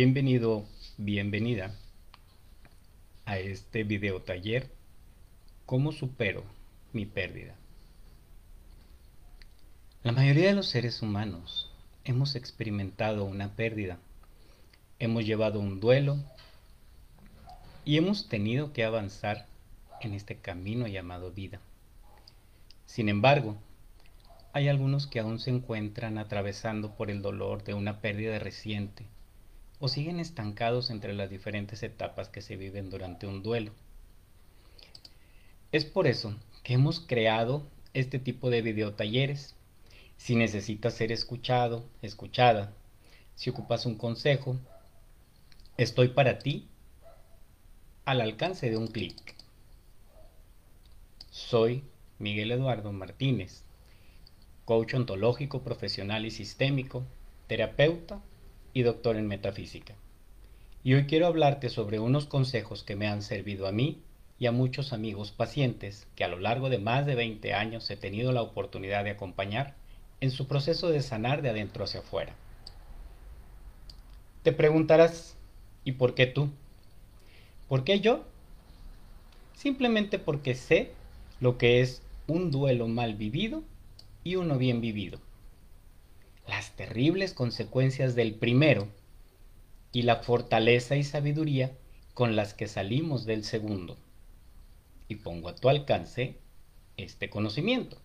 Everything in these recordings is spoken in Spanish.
Bienvenido, bienvenida a este video taller ¿Cómo supero mi pérdida? La mayoría de los seres humanos hemos experimentado una pérdida, hemos llevado un duelo y hemos tenido que avanzar en este camino llamado vida. Sin embargo, hay algunos que aún se encuentran atravesando por el dolor de una pérdida reciente o siguen estancados entre las diferentes etapas que se viven durante un duelo. Es por eso que hemos creado este tipo de videotalleres. Si necesitas ser escuchado, escuchada, si ocupas un consejo, estoy para ti al alcance de un clic. Soy Miguel Eduardo Martínez, coach ontológico profesional y sistémico, terapeuta y doctor en metafísica. Y hoy quiero hablarte sobre unos consejos que me han servido a mí y a muchos amigos pacientes que a lo largo de más de 20 años he tenido la oportunidad de acompañar en su proceso de sanar de adentro hacia afuera. Te preguntarás, ¿y por qué tú? ¿Por qué yo? Simplemente porque sé lo que es un duelo mal vivido y uno bien vivido las terribles consecuencias del primero y la fortaleza y sabiduría con las que salimos del segundo. Y pongo a tu alcance este conocimiento.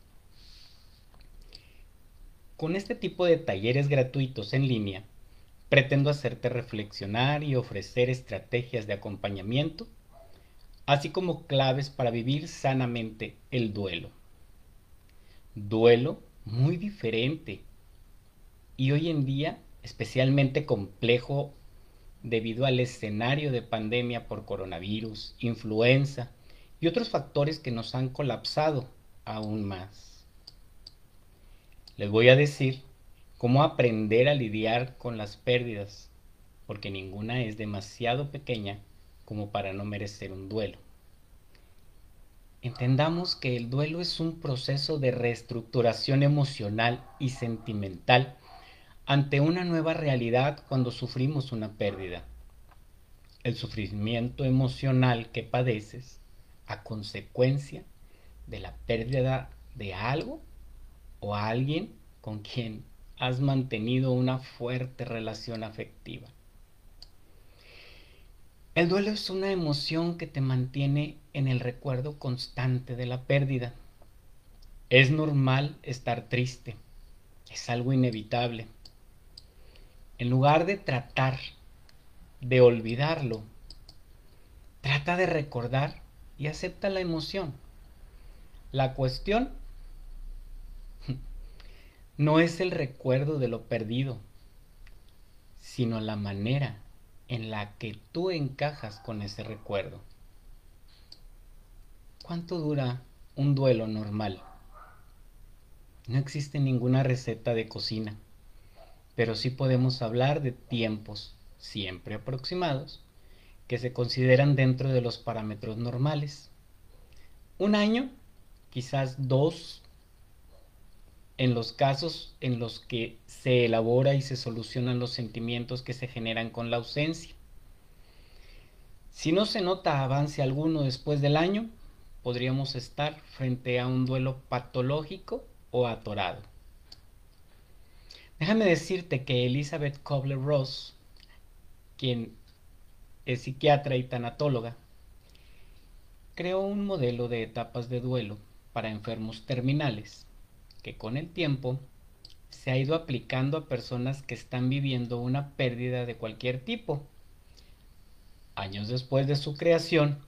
Con este tipo de talleres gratuitos en línea, pretendo hacerte reflexionar y ofrecer estrategias de acompañamiento, así como claves para vivir sanamente el duelo. Duelo muy diferente y hoy en día especialmente complejo debido al escenario de pandemia por coronavirus, influenza y otros factores que nos han colapsado aún más. Les voy a decir cómo aprender a lidiar con las pérdidas, porque ninguna es demasiado pequeña como para no merecer un duelo. Entendamos que el duelo es un proceso de reestructuración emocional y sentimental ante una nueva realidad cuando sufrimos una pérdida. El sufrimiento emocional que padeces a consecuencia de la pérdida de algo o alguien con quien has mantenido una fuerte relación afectiva. El duelo es una emoción que te mantiene en el recuerdo constante de la pérdida. Es normal estar triste, es algo inevitable en lugar de tratar de olvidarlo, trata de recordar y acepta la emoción. La cuestión no es el recuerdo de lo perdido, sino la manera en la que tú encajas con ese recuerdo. ¿Cuánto dura un duelo normal? No existe ninguna receta de cocina pero sí podemos hablar de tiempos siempre aproximados que se consideran dentro de los parámetros normales. Un año, quizás dos, en los casos en los que se elabora y se solucionan los sentimientos que se generan con la ausencia. Si no se nota avance alguno después del año, podríamos estar frente a un duelo patológico o atorado. Déjame decirte que Elizabeth Kobler-Ross, quien es psiquiatra y tanatóloga, creó un modelo de etapas de duelo para enfermos terminales que con el tiempo se ha ido aplicando a personas que están viviendo una pérdida de cualquier tipo. Años después de su creación,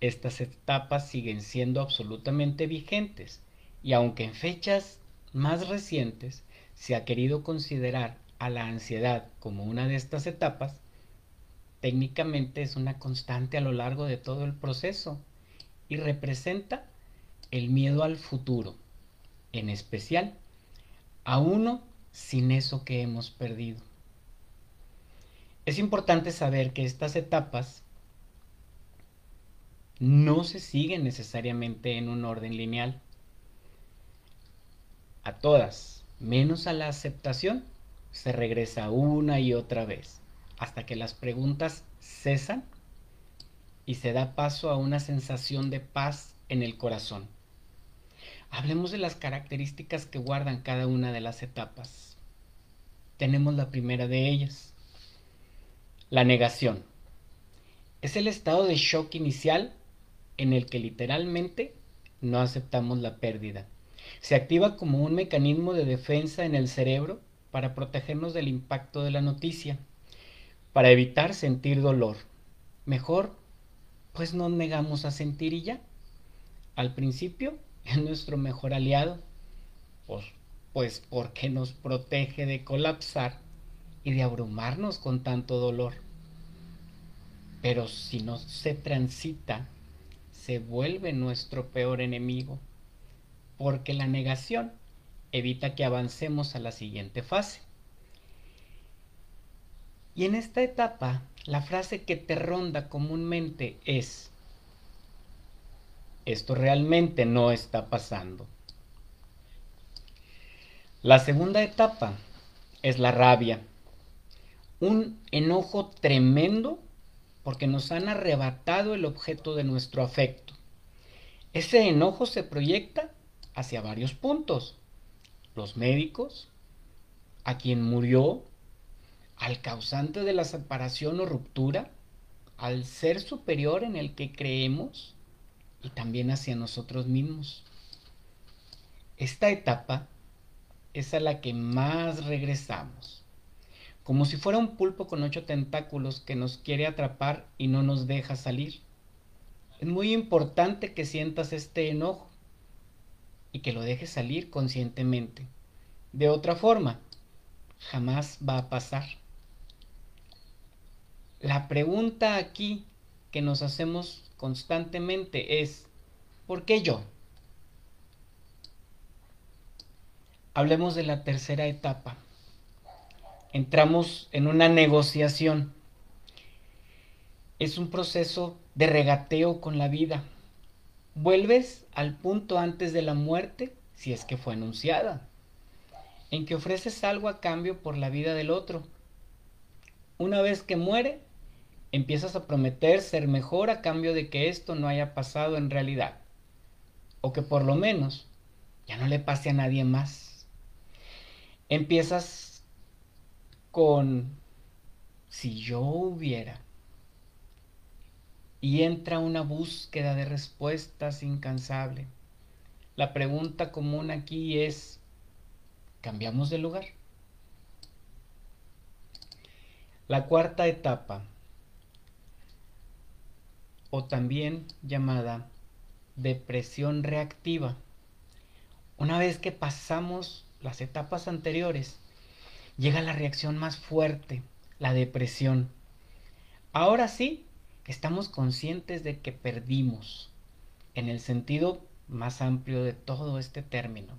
estas etapas siguen siendo absolutamente vigentes y aunque en fechas más recientes se ha querido considerar a la ansiedad como una de estas etapas, técnicamente es una constante a lo largo de todo el proceso y representa el miedo al futuro, en especial a uno sin eso que hemos perdido. Es importante saber que estas etapas no se siguen necesariamente en un orden lineal. A todas menos a la aceptación, se regresa una y otra vez hasta que las preguntas cesan y se da paso a una sensación de paz en el corazón. Hablemos de las características que guardan cada una de las etapas. Tenemos la primera de ellas, la negación. Es el estado de shock inicial en el que literalmente no aceptamos la pérdida. Se activa como un mecanismo de defensa en el cerebro para protegernos del impacto de la noticia, para evitar sentir dolor. Mejor, pues nos negamos a sentir y ya. Al principio es nuestro mejor aliado, pues, pues porque nos protege de colapsar y de abrumarnos con tanto dolor. Pero si no se transita, se vuelve nuestro peor enemigo, porque la negación evita que avancemos a la siguiente fase. Y en esta etapa, la frase que te ronda comúnmente es, esto realmente no está pasando. La segunda etapa es la rabia, un enojo tremendo porque nos han arrebatado el objeto de nuestro afecto. Ese enojo se proyecta hacia varios puntos. Los médicos, a quien murió, al causante de la separación o ruptura, al ser superior en el que creemos y también hacia nosotros mismos. Esta etapa es a la que más regresamos como si fuera un pulpo con ocho tentáculos que nos quiere atrapar y no nos deja salir. Es muy importante que sientas este enojo y que lo dejes salir conscientemente. De otra forma, jamás va a pasar. La pregunta aquí que nos hacemos constantemente es, ¿por qué yo? Hablemos de la tercera etapa, entramos en una negociación. Es un proceso de regateo con la vida. Vuelves al punto antes de la muerte, si es que fue anunciada, en que ofreces algo a cambio por la vida del otro. Una vez que muere, empiezas a prometer ser mejor a cambio de que esto no haya pasado en realidad, o que por lo menos ya no le pase a nadie más. Empiezas con si yo hubiera. Y entra una búsqueda de respuestas incansable. La pregunta común aquí es, ¿cambiamos de lugar? La cuarta etapa, o también llamada depresión reactiva. Una vez que pasamos las etapas anteriores, llega la reacción más fuerte, la depresión. Ahora sí, estamos conscientes de que perdimos, en el sentido más amplio de todo este término.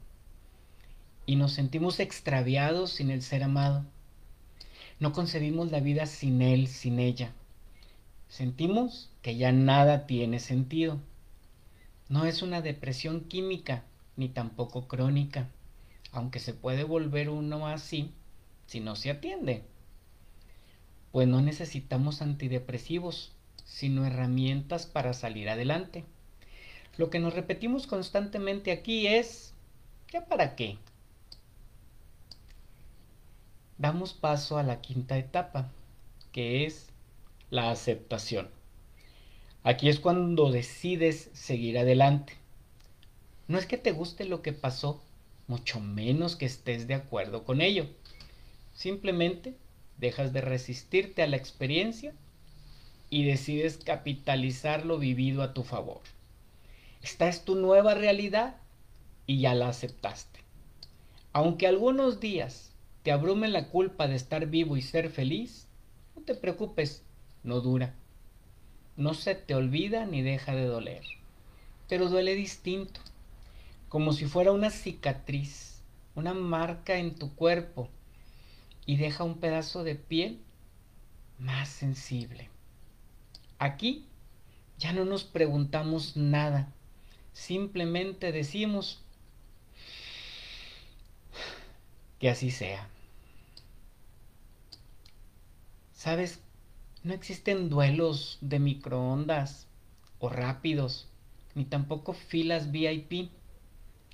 Y nos sentimos extraviados sin el ser amado. No concebimos la vida sin él, sin ella. Sentimos que ya nada tiene sentido. No es una depresión química, ni tampoco crónica, aunque se puede volver uno así si no se atiende. Pues no necesitamos antidepresivos, sino herramientas para salir adelante. Lo que nos repetimos constantemente aquí es, ¿ya para qué? Damos paso a la quinta etapa, que es la aceptación. Aquí es cuando decides seguir adelante. No es que te guste lo que pasó, mucho menos que estés de acuerdo con ello. Simplemente dejas de resistirte a la experiencia y decides capitalizar lo vivido a tu favor. Esta es tu nueva realidad y ya la aceptaste. Aunque algunos días te abrume la culpa de estar vivo y ser feliz, no te preocupes, no dura. No se te olvida ni deja de doler, pero duele distinto, como si fuera una cicatriz, una marca en tu cuerpo y deja un pedazo de piel más sensible. Aquí ya no nos preguntamos nada, simplemente decimos que así sea. Sabes, no existen duelos de microondas o rápidos, ni tampoco filas VIP.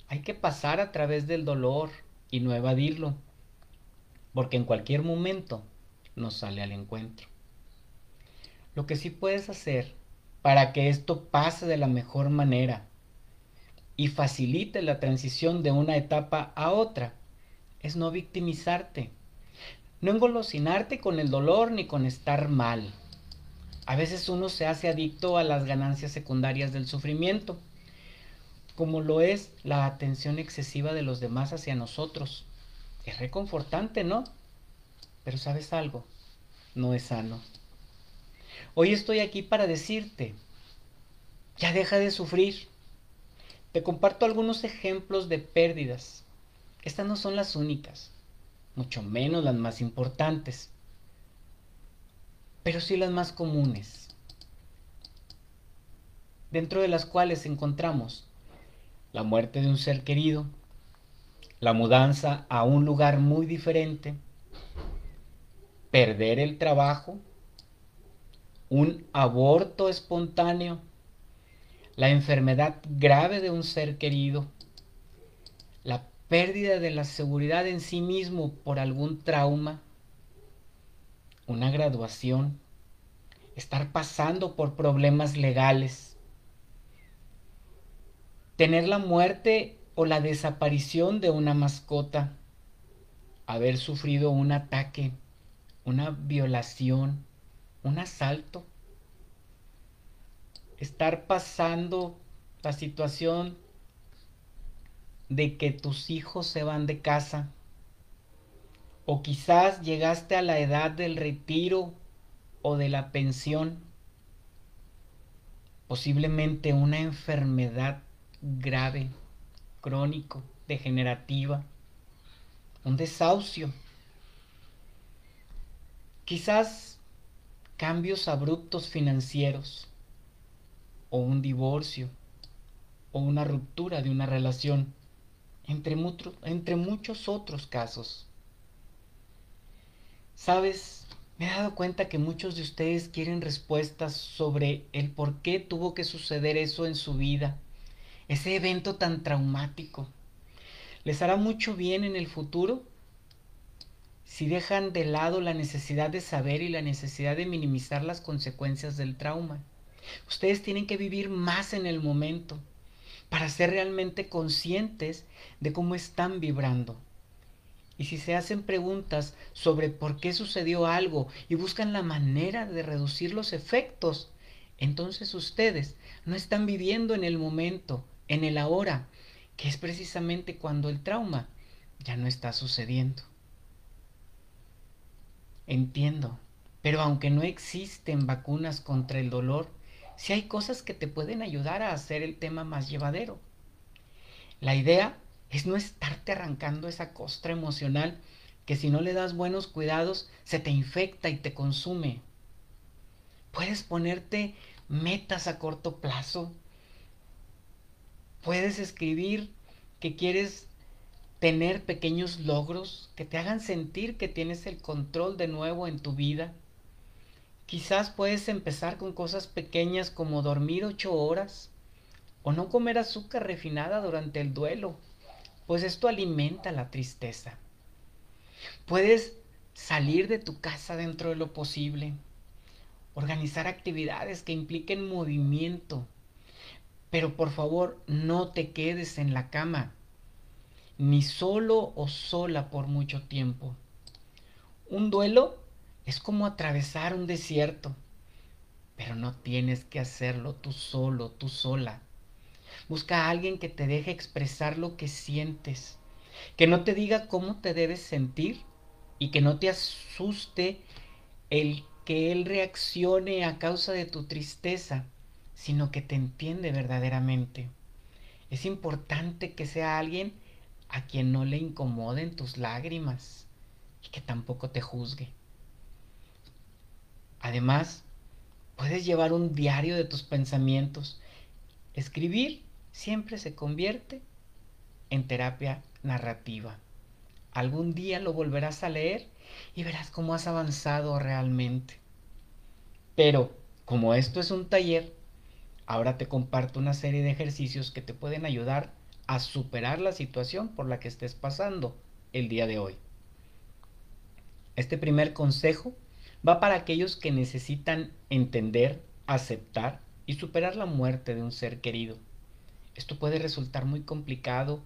Hay que pasar a través del dolor y no evadirlo, porque en cualquier momento nos sale al encuentro. Lo que sí puedes hacer para que esto pase de la mejor manera y facilite la transición de una etapa a otra es no victimizarte, no engolosinarte con el dolor ni con estar mal. A veces uno se hace adicto a las ganancias secundarias del sufrimiento, como lo es la atención excesiva de los demás hacia nosotros. Es reconfortante, ¿no? Pero sabes algo, no es sano. Hoy estoy aquí para decirte, ya deja de sufrir. Te comparto algunos ejemplos de pérdidas. Estas no son las únicas, mucho menos las más importantes, pero sí las más comunes, dentro de las cuales encontramos la muerte de un ser querido, la mudanza a un lugar muy diferente, perder el trabajo, un aborto espontáneo, la enfermedad grave de un ser querido, la pérdida de la seguridad en sí mismo por algún trauma, una graduación, estar pasando por problemas legales, tener la muerte o la desaparición de una mascota, haber sufrido un ataque, una violación, un asalto, estar pasando la situación de que tus hijos se van de casa, o quizás llegaste a la edad del retiro o de la pensión, posiblemente una enfermedad grave, crónico, degenerativa, un desahucio, quizás cambios abruptos financieros, o un divorcio o una ruptura de una relación, entre, muchos otros casos. Sabes, me he dado cuenta que muchos de ustedes quieren respuestas sobre el por qué tuvo que suceder eso en su vida, ese evento tan traumático. ¿Les hará mucho bien en el futuro? Si dejan de lado la necesidad de saber y la necesidad de minimizar las consecuencias del trauma. Ustedes tienen que vivir más en el momento para ser realmente conscientes de cómo están vibrando. Y si se hacen preguntas sobre por qué sucedió algo y buscan la manera de reducir los efectos, entonces ustedes no están viviendo en el momento, en el ahora, que es precisamente cuando el trauma ya no está sucediendo. Entiendo, pero aunque no existen vacunas contra el dolor, si hay cosas que te pueden ayudar a hacer el tema más llevadero. La idea es no estarte arrancando esa costra emocional que si no le das buenos cuidados se te infecta y te consume. Puedes ponerte metas a corto plazo. Puedes escribir que quieres tener pequeños logros que te hagan sentir que tienes el control de nuevo en tu vida. Quizás puedes empezar con cosas pequeñas como dormir ocho horas o no comer azúcar refinada durante el duelo, pues esto alimenta la tristeza. Puedes salir de tu casa dentro de lo posible, organizar actividades que impliquen movimiento, pero por favor no te quedes en la cama, ni solo o sola por mucho tiempo. Un duelo es como atravesar un desierto, pero no tienes que hacerlo tú solo, tú sola. Busca a alguien que te deje expresar lo que sientes, que no te diga cómo te debes sentir y que no te asuste el que él reaccione a causa de tu tristeza, sino que te entiende verdaderamente. Es importante que sea alguien a quien no le incomoden tus lágrimas y que tampoco te juzgue. Además, puedes llevar un diario de tus pensamientos. Escribir siempre se convierte en terapia narrativa. Algún día lo volverás a leer y verás cómo has avanzado realmente. Pero, como esto es un taller, ahora te comparto una serie de ejercicios que te pueden ayudar a superar la situación por la que estés pasando el día de hoy. Este primer consejo va para aquellos que necesitan entender, aceptar y superar la muerte de un ser querido. Esto puede resultar muy complicado,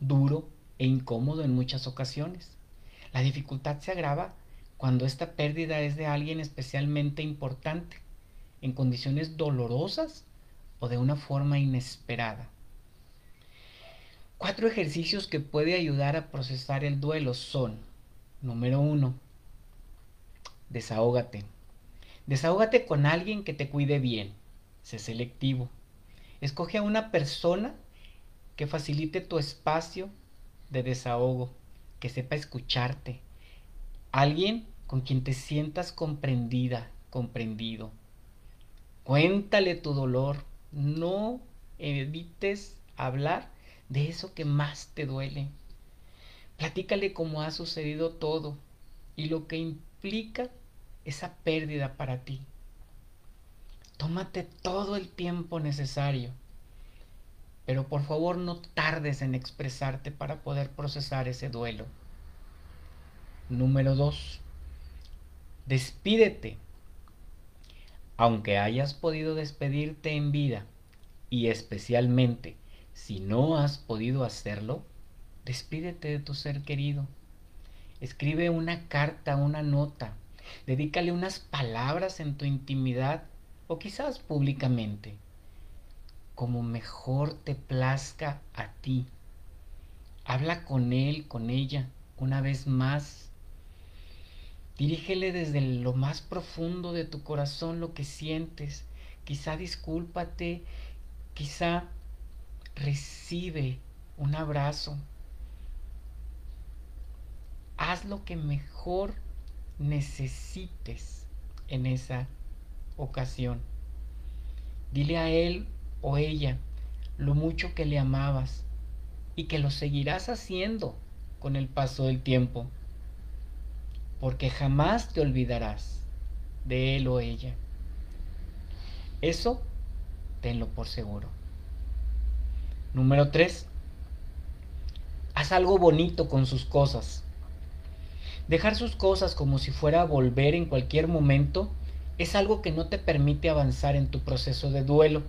duro e incómodo en muchas ocasiones. La dificultad se agrava cuando esta pérdida es de alguien especialmente importante, en condiciones dolorosas o de una forma inesperada. Cuatro ejercicios que puede ayudar a procesar el duelo son, número uno, desahógate. Desahógate con alguien que te cuide bien. Sé selectivo. Escoge a una persona que facilite tu espacio de desahogo, que sepa escucharte. Alguien con quien te sientas comprendida, comprendido. Cuéntale tu dolor. No evites hablar de eso que más te duele. Platícale cómo ha sucedido todo y lo que implica esa pérdida para ti. Tómate todo el tiempo necesario, pero por favor no tardes en expresarte para poder procesar ese duelo. Número 2. Despídete. Aunque hayas podido despedirte en vida y especialmente si no has podido hacerlo, despídete de tu ser querido. Escribe una carta, una nota. Dedícale unas palabras en tu intimidad o quizás públicamente, como mejor te plazca a ti. Habla con él, con ella, una vez más. Dirígele desde lo más profundo de tu corazón lo que sientes. Quizá discúlpate, quizá recibe un abrazo. Haz lo que mejor necesites en esa ocasión. Dile a él o ella lo mucho que le amabas y que lo seguirás haciendo con el paso del tiempo, porque jamás te olvidarás de él o ella. Eso tenlo por seguro. Número 3. Haz algo bonito con sus cosas. Dejar sus cosas como si fuera a volver en cualquier momento es algo que no te permite avanzar en tu proceso de duelo.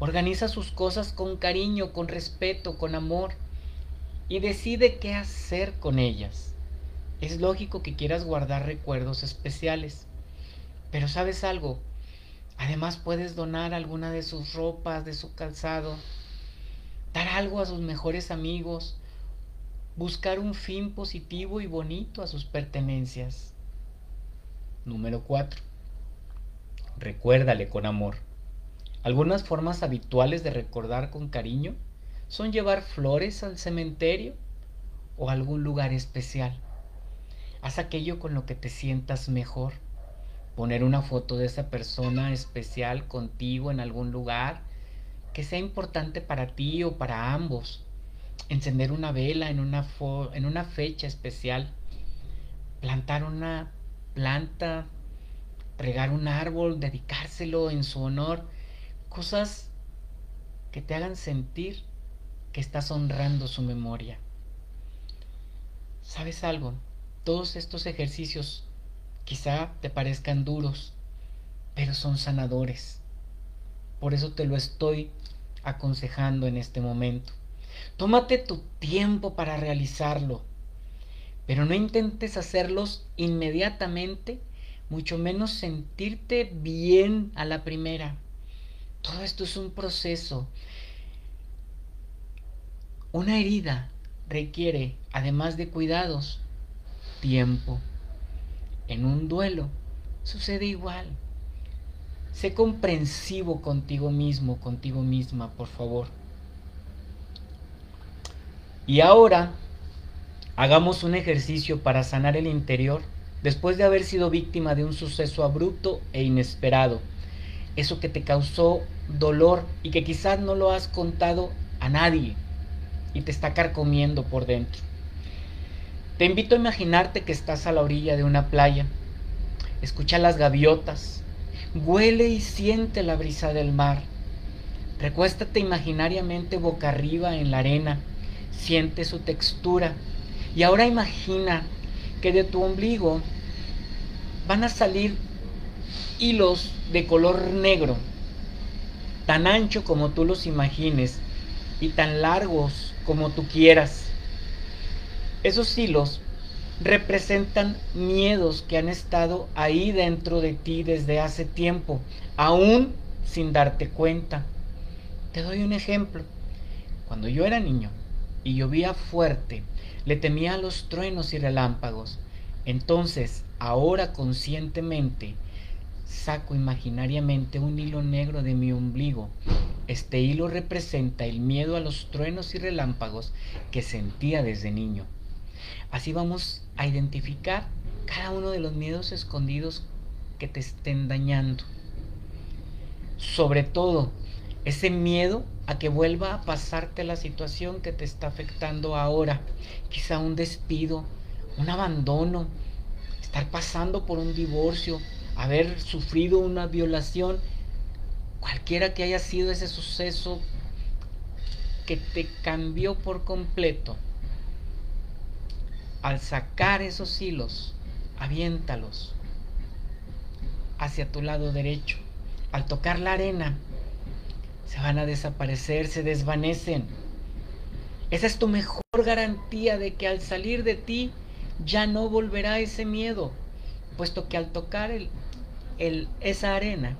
Organiza sus cosas con cariño, con respeto, con amor y decide qué hacer con ellas. Es lógico que quieras guardar recuerdos especiales, pero sabes algo, además puedes donar alguna de sus ropas, de su calzado, dar algo a sus mejores amigos, buscar un fin positivo y bonito a sus pertenencias. Número 4. Recuérdale con amor. Algunas formas habituales de recordar con cariño son llevar flores al cementerio o a algún lugar especial. Haz aquello con lo que te sientas mejor. Poner una foto de esa persona especial contigo en algún lugar que sea importante para ti o para ambos. Encender una vela en una, en una fecha especial. Plantar una planta. Regar un árbol. Dedicárselo en su honor. Cosas que te hagan sentir que estás honrando su memoria. ¿Sabes algo? Todos estos ejercicios quizá te parezcan duros, pero son sanadores. Por eso te lo estoy aconsejando en este momento. Tómate tu tiempo para realizarlo, pero no intentes hacerlos inmediatamente, mucho menos sentirte bien a la primera. Todo esto es un proceso. Una herida requiere, además de cuidados, tiempo. En un duelo sucede igual. Sé comprensivo contigo mismo, contigo misma, por favor. Y ahora hagamos un ejercicio para sanar el interior después de haber sido víctima de un suceso abrupto e inesperado. Eso que te causó dolor y que quizás no lo has contado a nadie y te está carcomiendo por dentro. Te invito a imaginarte que estás a la orilla de una playa. Escucha las gaviotas. Huele y siente la brisa del mar. Recuéstate imaginariamente boca arriba en la arena. Siente su textura. Y ahora imagina que de tu ombligo van a salir hilos de color negro, tan ancho como tú los imagines y tan largos como tú quieras. Esos hilos representan miedos que han estado ahí dentro de ti desde hace tiempo, aún sin darte cuenta. Te doy un ejemplo. Cuando yo era niño y llovía fuerte, le temía a los truenos y relámpagos. Entonces, ahora conscientemente, saco imaginariamente un hilo negro de mi ombligo. Este hilo representa el miedo a los truenos y relámpagos que sentía desde niño. Así vamos a identificar cada uno de los miedos escondidos que te estén dañando. Sobre todo, ese miedo a que vuelva a pasarte la situación que te está afectando ahora. Quizá un despido, un abandono, estar pasando por un divorcio, haber sufrido una violación, cualquiera que haya sido ese suceso que te cambió por completo, al sacar esos hilos, aviéntalos hacia tu lado derecho. Al tocar la arena, se van a desaparecer, se desvanecen. Esa es tu mejor garantía de que al salir de ti ya no volverá ese miedo, puesto que al tocar el, esa arena,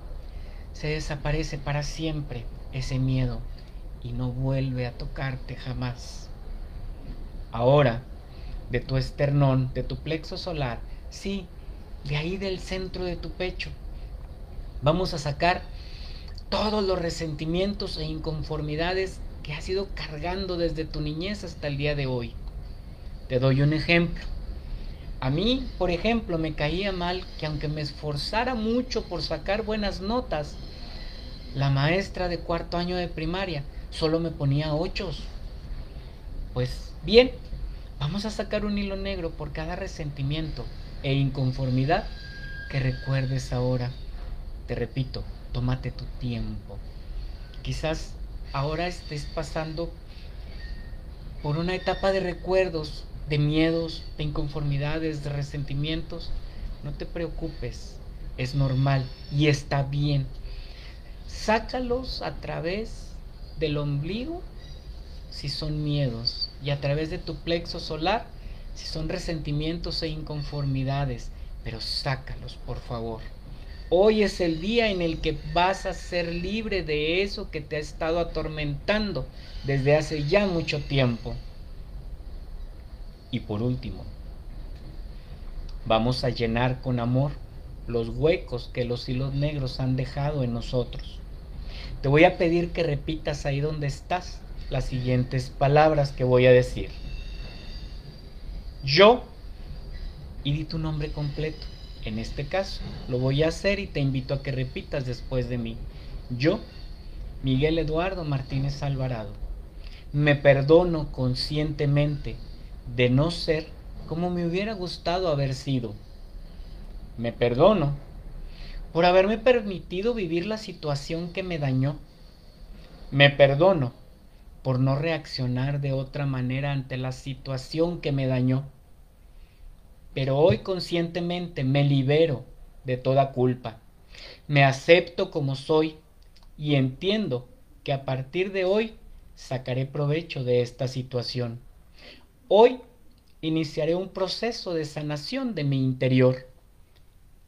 se desaparece para siempre ese miedo y no vuelve a tocarte jamás. Ahora, de tu esternón, de tu plexo solar, sí, de ahí del centro de tu pecho, vamos a sacar todos los resentimientos e inconformidades que has ido cargando desde tu niñez hasta el día de hoy. Te doy un ejemplo. A mí, por ejemplo, me caía mal que aunque me esforzara mucho por sacar buenas notas, la maestra de cuarto año de primaria solo me ponía ochos. Pues bien, vamos a sacar un hilo negro por cada resentimiento e inconformidad que recuerdes ahora. Te repito, tómate tu tiempo. Quizás ahora estés pasando por una etapa de recuerdos de miedos, de inconformidades, de resentimientos, no te preocupes, es normal y está bien. Sácalos a través del ombligo si son miedos y a través de tu plexo solar si son resentimientos e inconformidades, pero sácalos por favor. Hoy es el día en el que vas a ser libre de eso que te ha estado atormentando desde hace ya mucho tiempo. Y por último, vamos a llenar con amor los huecos que los hilos negros han dejado en nosotros. Te voy a pedir que repitas ahí donde estás las siguientes palabras que voy a decir. Yo y di tu nombre completo. En este caso, lo voy a hacer y te invito a que repitas después de mí. Yo, Miguel Eduardo Martínez Alvarado, me perdono conscientemente de no ser como me hubiera gustado haber sido. Me perdono por haberme permitido vivir la situación que me dañó. Me perdono por no reaccionar de otra manera ante la situación que me dañó. Pero hoy conscientemente me libero de toda culpa. Me acepto como soy y entiendo que a partir de hoy sacaré provecho de esta situación. Hoy iniciaré un proceso de sanación de mi interior.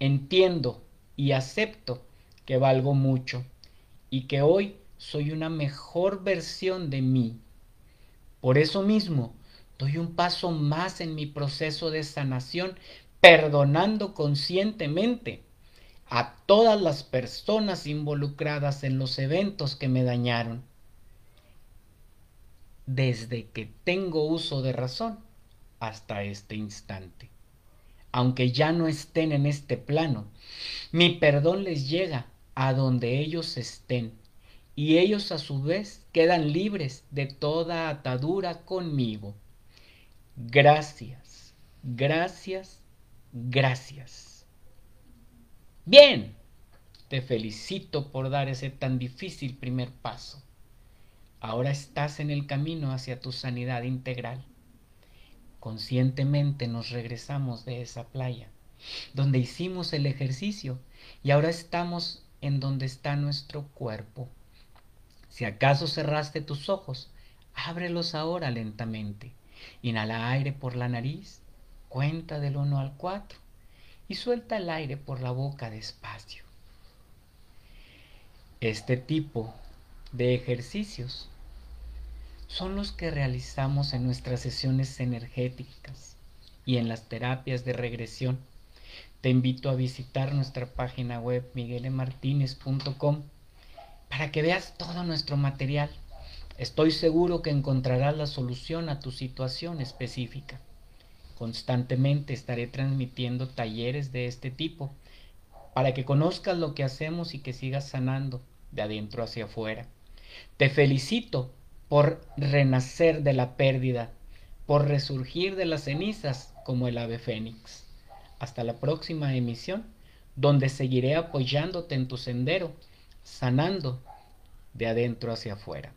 Entiendo y acepto que valgo mucho y que hoy soy una mejor versión de mí. Por eso mismo, doy un paso más en mi proceso de sanación, perdonando conscientemente a todas las personas involucradas en los eventos que me dañaron desde que tengo uso de razón hasta este instante. Aunque ya no estén en este plano, mi perdón les llega a donde ellos estén y ellos a su vez quedan libres de toda atadura conmigo. Gracias, Gracias, gracias. Bien, te felicito por dar ese tan difícil primer paso. Ahora estás en el camino hacia tu sanidad integral. Conscientemente nos regresamos de esa playa, donde hicimos el ejercicio, y ahora estamos en donde está nuestro cuerpo. Si acaso cerraste tus ojos, ábrelos ahora lentamente. Inhala aire por la nariz, cuenta del 1 al 4 y suelta el aire por la boca despacio. Este tipo de ejercicios son los que realizamos en nuestras sesiones energéticas y en las terapias de regresión. Te invito a visitar nuestra página web miguelemartinez.com para que veas todo nuestro material. Estoy seguro que encontrarás la solución a tu situación específica. Constantemente estaré transmitiendo talleres de este tipo para que conozcas lo que hacemos y que sigas sanando de adentro hacia afuera. Te felicito por renacer de la pérdida, por resurgir de las cenizas como el ave fénix. Hasta la próxima emisión, donde seguiré apoyándote en tu sendero, sanando de adentro hacia afuera.